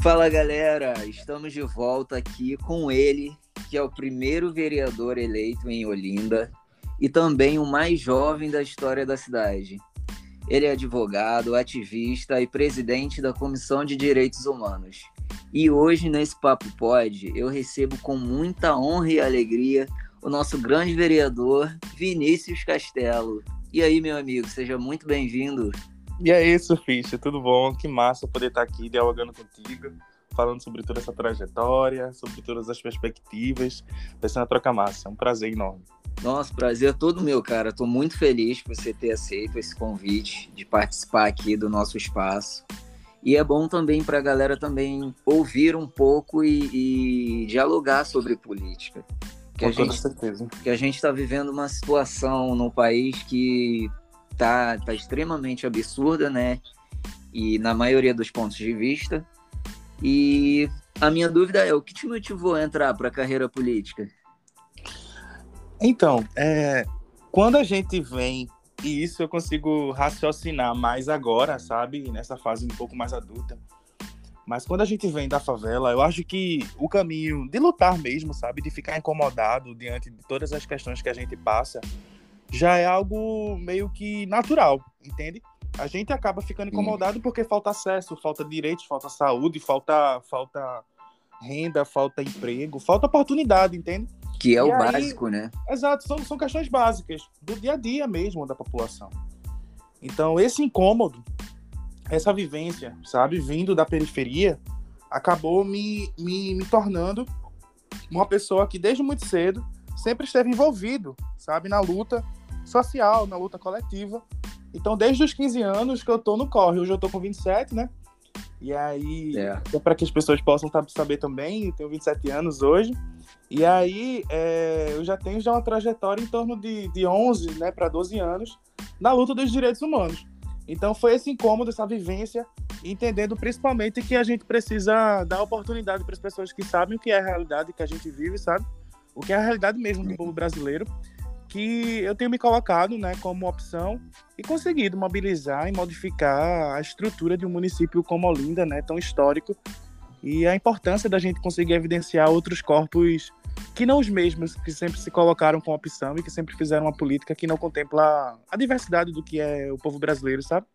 Fala galera, estamos de volta aqui com ele, que é o primeiro vereador eleito em Olinda e também o mais jovem da história da cidade. Ele é advogado, ativista e presidente da Comissão de Direitos Humanos. E hoje, nesse Papo Pod, eu recebo com muita honra e alegria o nosso grande vereador, Vinícius Castelo. E aí, meu amigo, seja muito bem-vindo. E é isso, Ficha, tudo bom? Que massa poder estar aqui dialogando contigo, falando sobre toda essa trajetória, sobre todas as perspectivas. Vai ser uma troca massa, é um prazer enorme. Nossa, prazer é todo meu, cara. Estou muito feliz por você ter aceito esse convite de participar aqui do nosso espaço. E é bom também para a galera também ouvir um pouco e, e dialogar sobre política. Que Com a gente, certeza. Que a gente está vivendo uma situação no país que tá, tá extremamente absurda, né? E na maioria dos pontos de vista. E a minha dúvida é, o que te motivou a entrar para a carreira política? Então, é, quando a gente vem, e isso eu consigo raciocinar mais agora, sabe? Nessa fase um pouco mais adulta. Mas quando a gente vem da favela, eu acho que o caminho de lutar mesmo, sabe? De ficar incomodado diante de todas as questões que a gente passa, já é algo meio que natural, entende? A gente acaba ficando incomodado porque falta acesso, falta direitos, falta saúde, falta, falta renda, falta emprego, falta oportunidade, entende? Que é e o aí, básico, né? Exato, são, são questões básicas do dia a dia mesmo da população. Então, esse incômodo, essa vivência, sabe, vindo da periferia, acabou me, me, me tornando uma pessoa que desde muito cedo sempre esteve envolvido, sabe, na luta social, na luta coletiva. Então, desde os 15 anos que eu tô no corre, hoje eu tô com 27, né? E aí, é. para que as pessoas possam saber também, eu tenho 27 anos hoje. E aí, é, eu já tenho já uma trajetória em torno de, de 11 né, para 12 anos na luta dos direitos humanos. Então, foi esse incômodo, essa vivência, entendendo principalmente que a gente precisa dar oportunidade para as pessoas que sabem o que é a realidade que a gente vive, sabe? O que é a realidade mesmo do povo brasileiro que eu tenho me colocado né, como opção e conseguido mobilizar e modificar a estrutura de um município como Olinda, né, tão histórico, e a importância da gente conseguir evidenciar outros corpos que não os mesmos, que sempre se colocaram com opção e que sempre fizeram uma política que não contempla a diversidade do que é o povo brasileiro, sabe?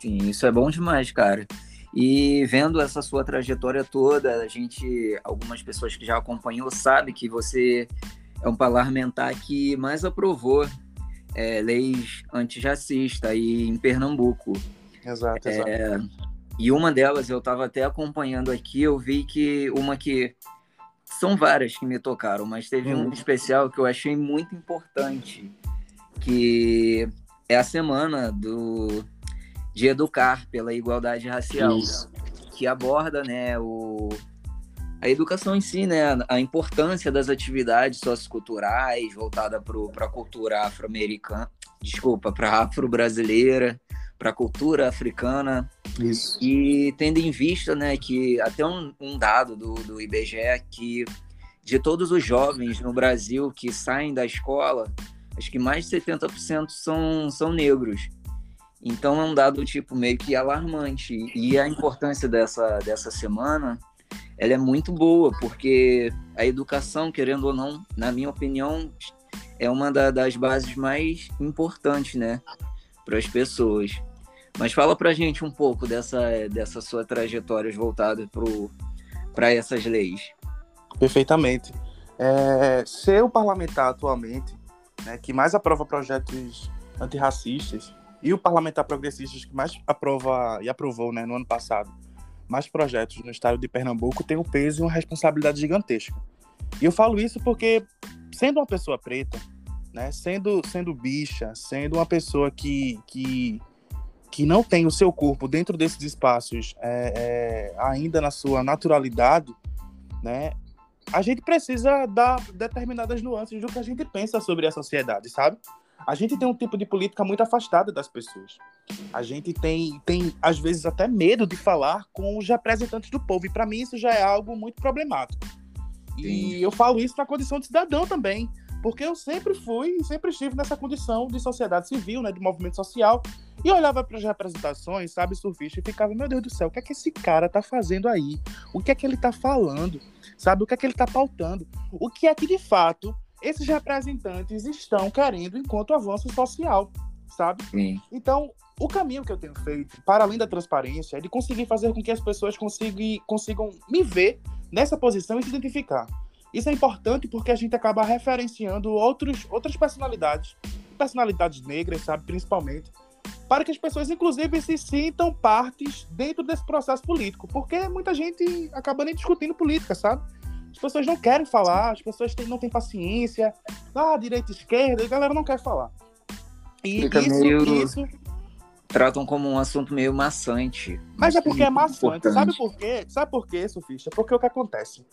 Sim, isso é bom demais, cara. E vendo essa sua trajetória toda, a gente, algumas pessoas que já acompanhou, sabe que você é um parlamentar que mais aprovou é, leis antirracistas aí em Pernambuco. Exato, exato. É, e uma delas eu estava até acompanhando aqui, eu vi que uma que são várias que me tocaram, mas teve um uhum. especial que eu achei muito importante, que é a semana do de educar pela igualdade racial, Isso. que aborda, né, o a educação em si, né, a importância das atividades socioculturais voltada para a cultura afro-americana, desculpa, para afro-brasileira, para a cultura africana. Isso. E tendo em vista, né, que até um, um dado do, do IBGE que de todos os jovens no Brasil que saem da escola, acho que mais de 70% são, são negros. Então é um dado tipo meio que alarmante. E a importância dessa, dessa semana ela é muito boa, porque a educação, querendo ou não, na minha opinião, é uma da, das bases mais importantes, né, para as pessoas. Mas fala para gente um pouco dessa, dessa sua trajetória voltada para essas leis. Perfeitamente. É, ser o parlamentar atualmente, né, que mais aprova projetos antirracistas, e o parlamentar progressista que mais aprova e aprovou né, no ano passado mais projetos no estado de Pernambuco tem um peso e uma responsabilidade gigantesca. E eu falo isso porque, sendo uma pessoa preta, né, sendo, sendo bicha, sendo uma pessoa que, que, que não tem o seu corpo dentro desses espaços é, é, ainda na sua naturalidade, né, a gente precisa dar determinadas nuances do que a gente pensa sobre a sociedade, sabe? A gente tem um tipo de política muito afastada das pessoas. A gente tem, tem às vezes, até medo de falar com os representantes do povo. E para mim isso já é algo muito problemático. E eu falo isso na condição de cidadão também. Porque eu sempre fui e sempre estive nessa condição de sociedade civil, né, de movimento social, e olhava para as representações, sabe, surfista, e ficava, meu Deus do céu, o que é que esse cara tá fazendo aí? O que é que ele tá falando? Sabe, o que é que ele tá pautando? O que é que, de fato, esses representantes estão querendo enquanto avanço social, sabe? Sim. Então, o caminho que eu tenho feito, para além da transparência, é de conseguir fazer com que as pessoas consigam, consigam me ver nessa posição e se identificar. Isso é importante porque a gente acaba referenciando outros, outras personalidades, personalidades negras, sabe, principalmente, para que as pessoas, inclusive, se sintam partes dentro desse processo político, porque muita gente acaba nem discutindo política, sabe? As pessoas não querem falar, as pessoas têm, não têm paciência, ah, direita, esquerda, a galera não quer falar. E Fica isso, meio... isso tratam como um assunto meio maçante. Mas é porque é maçante. Importante. Sabe por quê? Sabe por quê, Sofista? Porque o que acontece?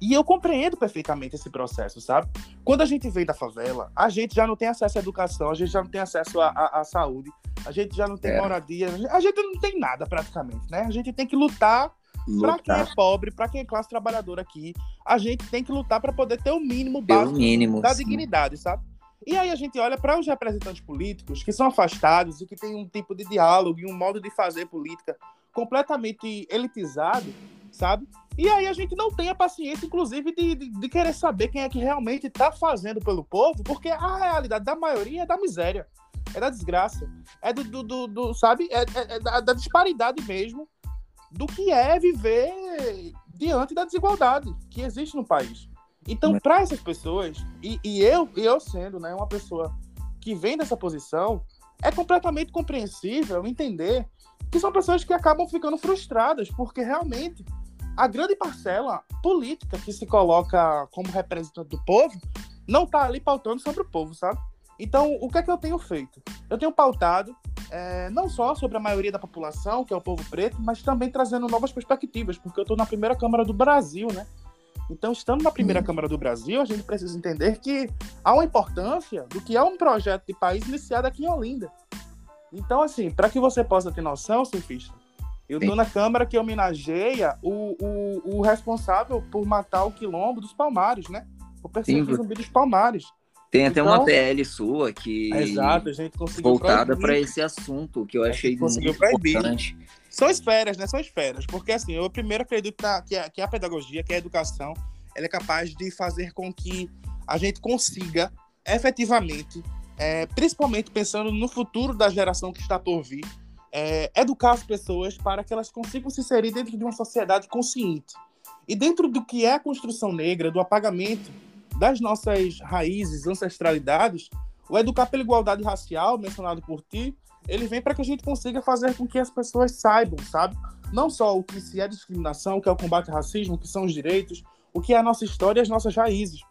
E eu compreendo perfeitamente esse processo, sabe? Quando a gente vem da favela, a gente já não tem acesso à educação, a gente já não tem acesso à, à, à saúde, a gente já não tem é. moradia, a gente não tem nada praticamente, né? A gente tem que lutar. Para quem é pobre, para quem é classe trabalhadora aqui. A gente tem que lutar para poder ter o mínimo básico mínimo, da sim. dignidade, sabe? E aí a gente olha para os representantes políticos que são afastados e que têm um tipo de diálogo e um modo de fazer política completamente elitizado, sabe? E aí a gente não tem a paciência, inclusive, de, de, de querer saber quem é que realmente está fazendo pelo povo, porque a realidade da maioria é da miséria, é da desgraça, é do, do, do, do sabe, é, é, é da, da disparidade mesmo do que é viver diante da desigualdade que existe no país. Então, para essas pessoas, e, e, eu, eu sendo né, uma pessoa que vem dessa posição, é completamente compreensível entender que são pessoas que acabam ficando frustradas, porque realmente a grande parcela política que se coloca como representante do povo não está ali pautando sobre o povo, sabe? Então, o que é que eu tenho feito? Eu tenho pautado é, não só sobre a maioria da população, que é o povo preto, mas também trazendo novas perspectivas, porque eu estou na primeira Câmara do Brasil, né? Então, estando na primeira hum. Câmara do Brasil, a gente precisa entender que há uma importância do que é um projeto de país iniciado aqui em Olinda. Então, assim, para que você possa ter noção, surfista, eu estou na Câmara que homenageia o, o, o, responsável por matar o quilombo dos Palmares, né? O perseguir zumbi dos Palmares. Tem até então, uma PL sua que. Exato, a gente conseguiu. Voltada para esse assunto, que eu achei muito importante. São esferas, né? São esferas. Porque, assim, eu primeiro acredito que a, que a pedagogia, que a educação, ela é capaz de fazer com que a gente consiga efetivamente, é, principalmente pensando no futuro da geração que está por vir, é, educar as pessoas para que elas consigam se inserir dentro de uma sociedade consciente. E dentro do que é a construção negra, do apagamento das nossas raízes, ancestralidades, o educar pela igualdade racial, mencionado por ti, ele vem para que a gente consiga fazer com que as pessoas saibam, sabe? Não só o que se é discriminação, o que é o combate ao racismo, o que são os direitos, o que é a nossa história e as nossas raízes.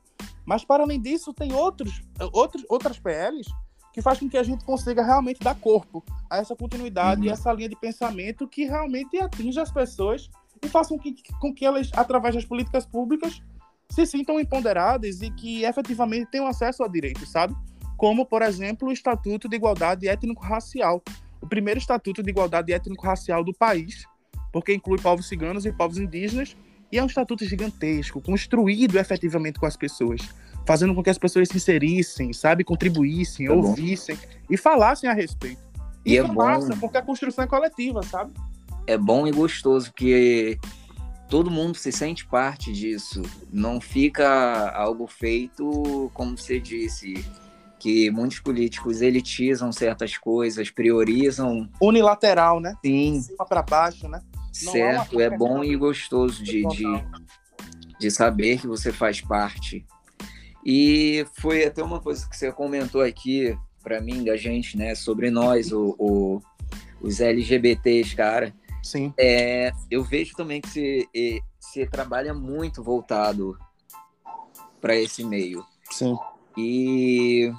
Mas, para além disso, tem outros, outros, outras PLs que faz com que a gente consiga realmente dar corpo a essa continuidade uhum. e essa linha de pensamento que realmente atinja as pessoas e façam com que, com que elas, através das políticas públicas, se sintam empoderadas e que efetivamente tenham acesso a direitos, sabe? como, por exemplo, o Estatuto de Igualdade Étnico-Racial, o primeiro Estatuto de Igualdade Étnico-Racial do país, porque inclui povos ciganos e povos indígenas, e é um estatuto gigantesco, construído efetivamente com as pessoas, fazendo com que as pessoas se inserissem, sabe, contribuíssem, é ouvissem e falassem a respeito. E, e é bom, porque a construção é coletiva, sabe? É bom e gostoso que todo mundo se sente parte disso. Não fica algo feito, como você disse, que muitos políticos elitizam certas coisas, priorizam. Unilateral, né? Sim. De cima para baixo, né? Não certo, é bom e gostoso de, de, de saber que você faz parte. E foi até uma coisa que você comentou aqui para mim, da gente, né, sobre nós, o, o os LGBTs, cara. Sim. É, eu vejo também que você, você trabalha muito voltado para esse meio. Sim. E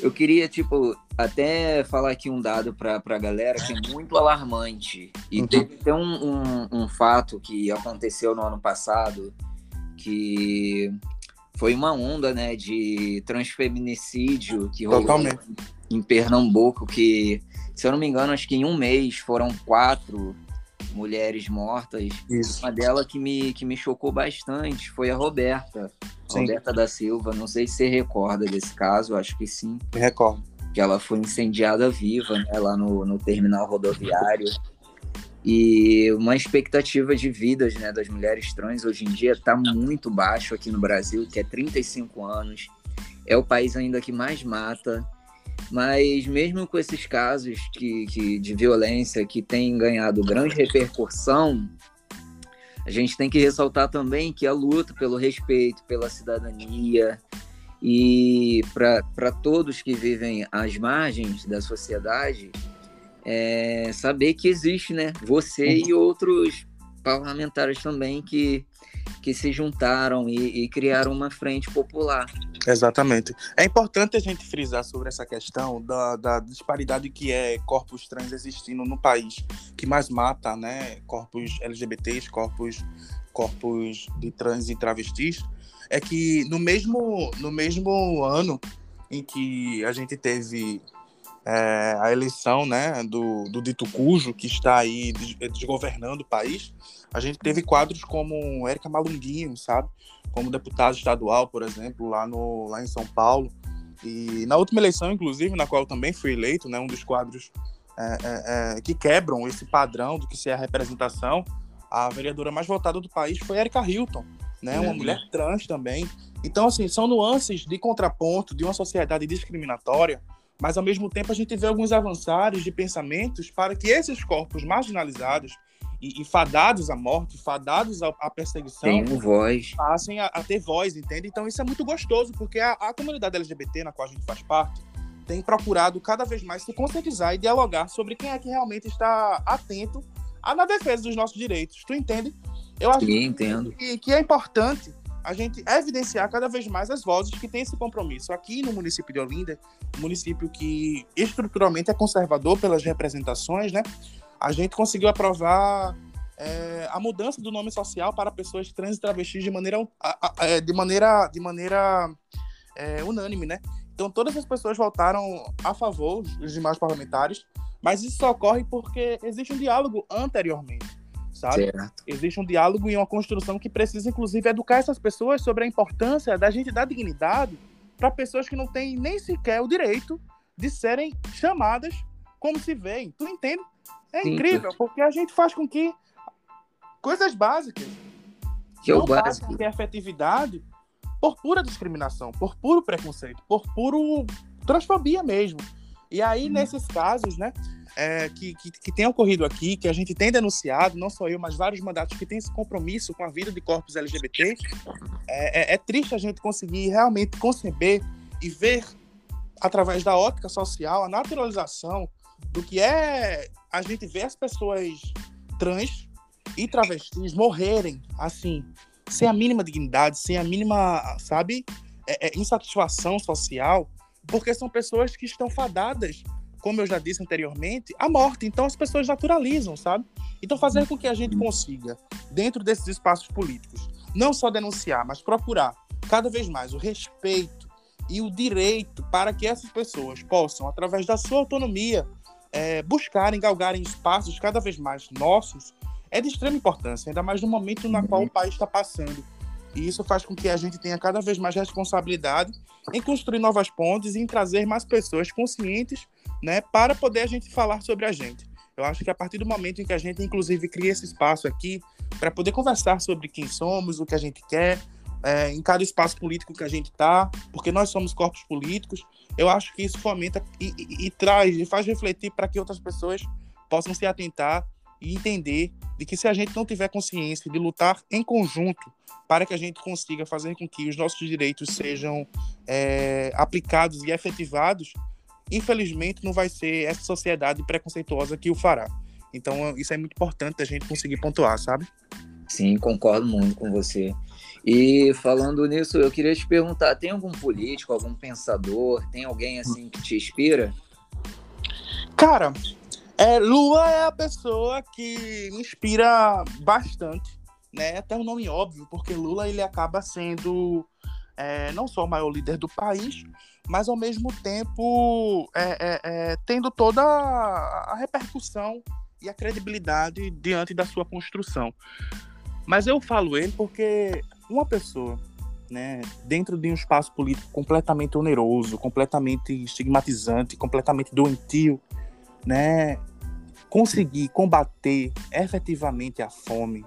eu queria, tipo, até falar aqui um dado para a galera que é muito alarmante. E uhum. teve até um, um, um, fato que aconteceu no ano passado, que foi uma onda, né, de transfeminicídio que rolou em Pernambuco, que, se eu não me engano, acho que em um mês foram quatro mulheres mortas. Isso. Uma delas que me, que me chocou bastante foi a Roberta. Sim. Roberta da Silva. Não sei se você recorda desse caso, acho que sim. Me recordo. Que ela foi incendiada viva né, lá no, no terminal rodoviário. E uma expectativa de vidas né, das mulheres trans hoje em dia está muito baixo aqui no Brasil, que é 35 anos. É o país ainda que mais mata. Mas mesmo com esses casos que, que, de violência que têm ganhado grande repercussão, a gente tem que ressaltar também que a luta pelo respeito, pela cidadania e para todos que vivem às margens da sociedade, é saber que existe, né? Você e outros parlamentares também que, que se juntaram e, e criaram uma frente popular. Exatamente. É importante a gente frisar sobre essa questão da, da, disparidade que é corpos trans existindo no país, que mais mata, né, corpos LGBTs, corpos, corpos de trans e travestis, é que no mesmo, no mesmo ano em que a gente teve é, a eleição né, do, do dito cujo, que está aí desgovernando o país, a gente teve quadros como Érica Malunguinho, sabe? Como deputado estadual, por exemplo, lá, no, lá em São Paulo. E na última eleição, inclusive, na qual eu também fui eleito, né, um dos quadros é, é, é que quebram esse padrão do que se é a representação, a vereadora mais votada do país foi Érica Hilton, né, uma uhum. mulher trans também. Então, assim, são nuances de contraponto de uma sociedade discriminatória mas ao mesmo tempo a gente vê alguns avançados de pensamentos para que esses corpos marginalizados e, e fadados à morte, fadados à, à perseguição, Tem voz. passem a, a, ter voz, entende? Então isso é muito gostoso, porque a, a comunidade LGBT na qual a gente faz parte tem procurado cada vez mais se conscientizar e dialogar sobre quem é que realmente está atento na defesa dos nossos direitos. Tu entende? Eu acho Sim, entendo. Que, que é importante a gente evidenciar cada vez mais as vozes que têm esse compromisso. Aqui no município de Olinda, um município que estruturalmente é conservador pelas representações, né? A gente conseguiu aprovar é, a mudança do nome social para pessoas trans e travestis de maneira, é, de maneira, de maneira é, unânime, né? Então todas as pessoas votaram a favor, os demais parlamentares, mas isso só ocorre porque existe um diálogo anteriormente sabe? Certo. Existe um diálogo e uma construção que precisa, inclusive, educar essas pessoas sobre a importância da gente dar dignidade para pessoas que não têm nem sequer o direito de serem chamadas como se veem. Tu entende? É Sim, incrível, porque a gente faz com que coisas básicas que é o básico. ter efetividade por pura discriminação, por puro preconceito, por puro transfobia mesmo. E aí, hum. nesses casos, né, é, que, que, que, tem ocorrido aqui, que a gente tem denunciado, não só eu, mas vários mandatos que têm esse compromisso com a vida de corpos LGBT, é, é, é triste a gente conseguir realmente conceber e ver, através da ótica social, a naturalização do que é a gente ver as pessoas trans e travestis morrerem, assim, sem a mínima dignidade, sem a mínima, sabe, é, é, insatisfação social, porque são pessoas que estão fadadas como eu já disse anteriormente, a morte. Então as pessoas naturalizam, sabe? Então fazer com que a gente consiga, dentro desses espaços políticos, não só denunciar, mas procurar cada vez mais o respeito e o direito para que essas pessoas possam, através da sua autonomia, é, buscarem, galgarem espaços cada vez mais nossos, é de extrema importância, ainda mais no momento na qual o país está passando. E isso faz com que a gente tenha cada vez mais responsabilidade em construir novas pontes e em trazer mais pessoas conscientes né, para poder a gente falar sobre a gente. Eu acho que a partir do momento em que a gente, inclusive, cria esse espaço aqui para poder conversar sobre quem somos, o que a gente quer, é, em cada espaço político que a gente está, porque nós somos corpos políticos, eu acho que isso fomenta e, e, e traz, e faz refletir para que outras pessoas possam se atentar e entender de que se a gente não tiver consciência de lutar em conjunto para que a gente consiga fazer com que os nossos direitos sejam é, aplicados e efetivados, infelizmente não vai ser essa sociedade preconceituosa que o fará. Então isso é muito importante a gente conseguir pontuar, sabe? Sim, concordo muito com você. E falando nisso, eu queria te perguntar, tem algum político, algum pensador, tem alguém assim que te inspira? Cara, é, Lula é a pessoa que me inspira bastante, né? Até um nome óbvio, porque Lula ele acaba sendo é, não só o maior líder do país, mas ao mesmo tempo é, é, é, tendo toda a repercussão e a credibilidade diante da sua construção. Mas eu falo ele porque uma pessoa, né, dentro de um espaço político completamente oneroso, completamente estigmatizante, completamente doentio, né, conseguir combater efetivamente a fome,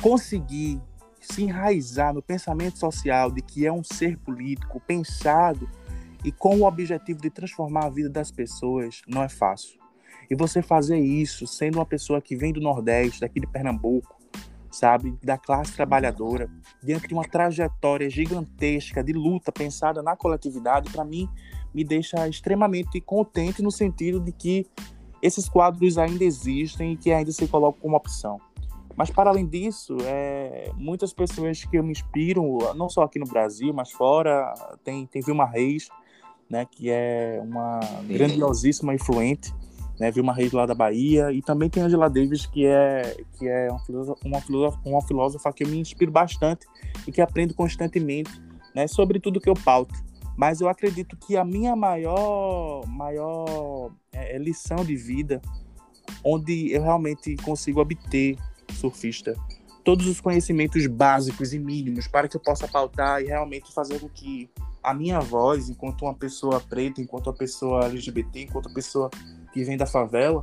conseguir se enraizar no pensamento social de que é um ser político pensado e com o objetivo de transformar a vida das pessoas, não é fácil. E você fazer isso sendo uma pessoa que vem do Nordeste, daqui de Pernambuco, sabe, da classe trabalhadora, diante de uma trajetória gigantesca de luta pensada na coletividade, para mim me deixa extremamente contente no sentido de que esses quadros ainda existem e que ainda se colocam como opção. Mas, para além disso, é, muitas pessoas que eu me inspiro, não só aqui no Brasil, mas fora, tem, tem Vilma Reis, né, que é uma grandiosíssima influente, né, Vilma Reis lá da Bahia, e também tem Angela Davis, que é, que é uma, filósofa, uma, filósofa, uma filósofa que eu me inspiro bastante e que aprendo constantemente né, sobre tudo que eu pauto. Mas eu acredito que a minha maior, maior é, lição de vida, onde eu realmente consigo obter surfista todos os conhecimentos básicos e mínimos para que eu possa pautar e realmente fazer com que a minha voz, enquanto uma pessoa preta, enquanto uma pessoa LGBT, enquanto uma pessoa que vem da favela,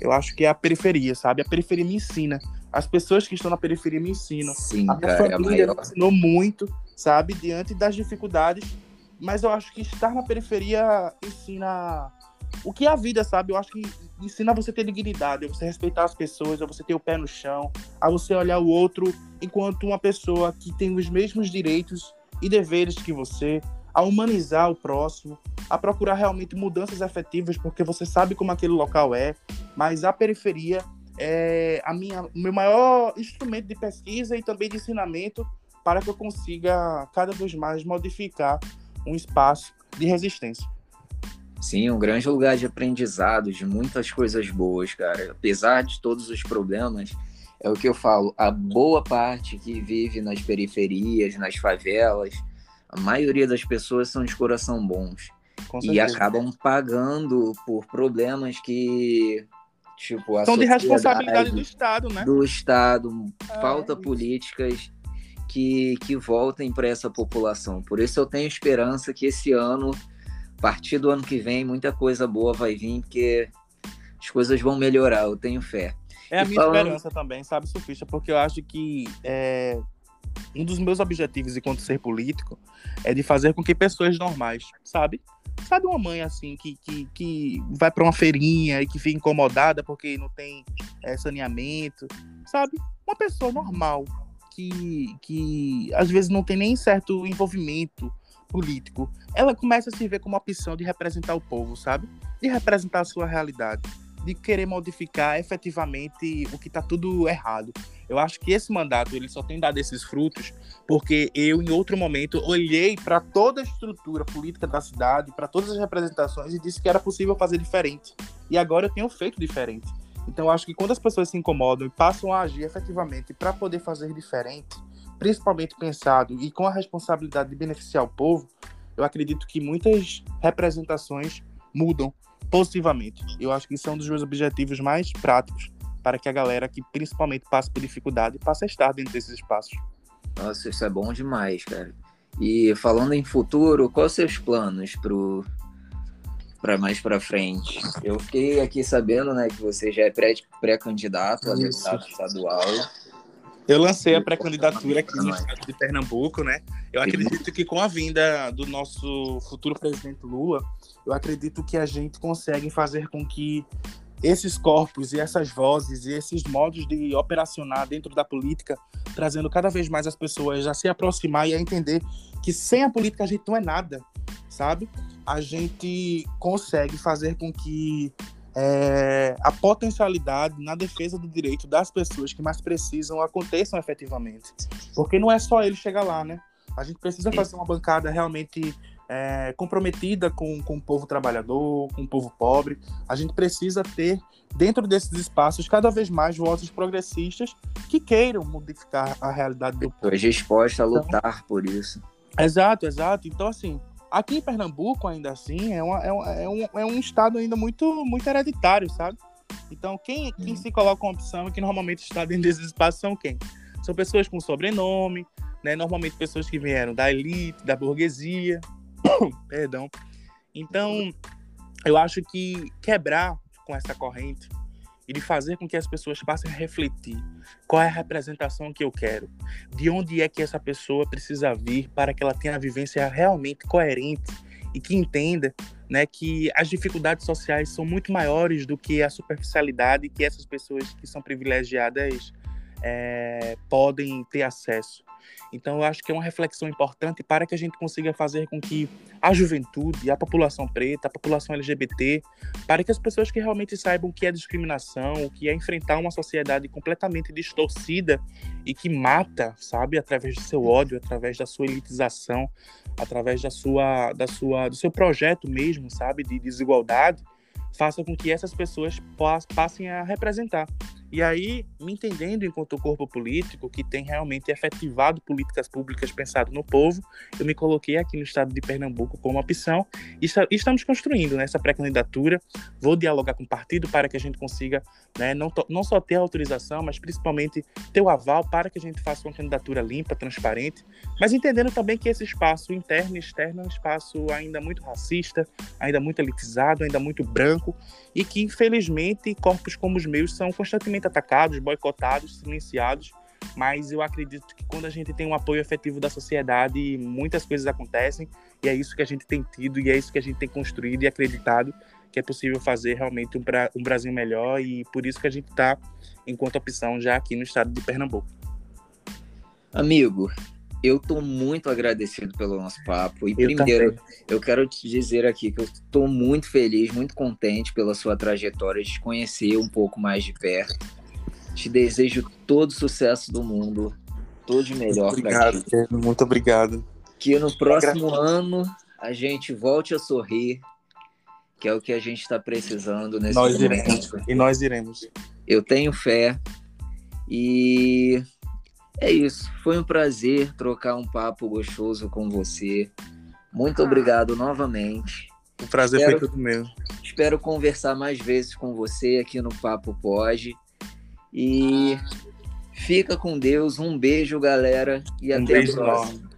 eu acho que é a periferia, sabe? A periferia me ensina. As pessoas que estão na periferia me ensinam. Sim, a minha cara, é família me ensinou muito, sabe? Diante das dificuldades. Mas eu acho que estar na periferia ensina o que é a vida, sabe? Eu acho que ensina você ter dignidade, a você respeitar as pessoas, a você ter o pé no chão, a você olhar o outro enquanto uma pessoa que tem os mesmos direitos e deveres que você, a humanizar o próximo, a procurar realmente mudanças efetivas, porque você sabe como aquele local é, mas a periferia é a minha, o meu maior instrumento de pesquisa e também de ensinamento para que eu consiga cada vez mais modificar um espaço de resistência. Sim, um grande lugar de aprendizado, de muitas coisas boas, cara. Apesar de todos os problemas, é o que eu falo, a boa parte que vive nas periferias, nas favelas, a maioria das pessoas são de coração bons. E acabam pagando por problemas que, tipo, a São de responsabilidade do Estado, né? Do Estado, é, falta políticas que, que voltem para essa população. Por isso eu tenho esperança que esse ano a partir do ano que vem, muita coisa boa vai vir, porque as coisas vão melhorar, eu tenho fé. É a minha falando... esperança também, sabe, Sufista? Porque eu acho que é, um dos meus objetivos enquanto ser político é de fazer com que pessoas normais, sabe? Sabe uma mãe assim que, que, que vai para uma feirinha e que fica incomodada porque não tem é, saneamento, sabe? Uma pessoa normal que, que às vezes não tem nem certo envolvimento político, ela começa a se ver como opção de representar o povo, sabe? De representar a sua realidade, de querer modificar efetivamente o que está tudo errado. Eu acho que esse mandato ele só tem dado esses frutos porque eu, em outro momento, olhei para toda a estrutura política da cidade, para todas as representações e disse que era possível fazer diferente. E agora eu tenho feito diferente. Então, eu acho que quando as pessoas se incomodam e passam a agir efetivamente para poder fazer diferente, principalmente pensado e com a responsabilidade de beneficiar o povo, eu acredito que muitas representações mudam positivamente. Eu acho que isso é um dos meus objetivos mais práticos para que a galera que principalmente passa por dificuldade passe a estar dentro desses espaços. Nossa, isso é bom demais, cara. E falando em futuro, quais os seus planos pro para mais para frente? Eu fiquei aqui sabendo, né, que você já é pré-candidato a deputado estadual. Eu lancei a pré-candidatura aqui no estado de Pernambuco, né? Eu acredito que com a vinda do nosso futuro presidente Lula, eu acredito que a gente consegue fazer com que esses corpos e essas vozes e esses modos de operacionar dentro da política, trazendo cada vez mais as pessoas a se aproximar e a entender que sem a política a gente não é nada, sabe? A gente consegue fazer com que é, a potencialidade na defesa do direito das pessoas que mais precisam aconteçam efetivamente. Porque não é só ele chegar lá, né? A gente precisa fazer uma bancada realmente é, comprometida com, com o povo trabalhador, com o povo pobre. A gente precisa ter, dentro desses espaços, cada vez mais vozes progressistas que queiram modificar a realidade do povo. disposta a lutar então, por isso. Exato, exato. Então, assim, Aqui em Pernambuco, ainda assim, é, uma, é, um, é, um, é um estado ainda muito, muito hereditário, sabe? Então, quem, quem uhum. se coloca uma opção que normalmente está dentro desses espaços são quem? São pessoas com sobrenome, né? Normalmente pessoas que vieram da elite, da burguesia, perdão. Então, eu acho que quebrar com essa corrente e de fazer com que as pessoas passem a refletir qual é a representação que eu quero, de onde é que essa pessoa precisa vir para que ela tenha a vivência realmente coerente e que entenda né, que as dificuldades sociais são muito maiores do que a superficialidade que essas pessoas que são privilegiadas é, podem ter acesso. Então, eu acho que é uma reflexão importante para que a gente consiga fazer com que a juventude, a população preta, a população LGBT, para que as pessoas que realmente saibam o que é discriminação, o que é enfrentar uma sociedade completamente distorcida e que mata, sabe, através do seu ódio, através da sua elitização, através da sua, da sua, do seu projeto mesmo, sabe, de desigualdade, faça com que essas pessoas passem a representar e aí, me entendendo enquanto corpo político que tem realmente efetivado políticas públicas pensado no povo, eu me coloquei aqui no estado de Pernambuco como opção e estamos construindo nessa pré-candidatura. Vou dialogar com o partido para que a gente consiga né, não, não só ter autorização, mas principalmente ter o aval para que a gente faça uma candidatura limpa, transparente, mas entendendo também que esse espaço interno e externo é um espaço ainda muito racista, ainda muito elitizado, ainda muito branco e que, infelizmente, corpos como os meus são constantemente atacados, boicotados, silenciados, mas eu acredito que quando a gente tem um apoio efetivo da sociedade, muitas coisas acontecem, e é isso que a gente tem tido, e é isso que a gente tem construído e acreditado que é possível fazer realmente um, um Brasil melhor, e por isso que a gente está, enquanto opção, já aqui no estado de Pernambuco. Amigo, eu estou muito agradecido pelo nosso papo. E eu primeiro, também. eu quero te dizer aqui que eu estou muito feliz, muito contente pela sua trajetória, de te conhecer um pouco mais de perto. Te desejo todo sucesso do mundo, todo de melhor para ti. Muito obrigado. Que no próximo ano a gente volte a sorrir, que é o que a gente está precisando nesse nós momento. Iremos. E nós iremos. Eu tenho fé e é isso. Foi um prazer trocar um papo gostoso com você. Muito ah. obrigado novamente. O prazer espero, foi tudo meu. Espero conversar mais vezes com você aqui no Papo Pode. E fica com Deus. Um beijo, galera. E um até a próxima.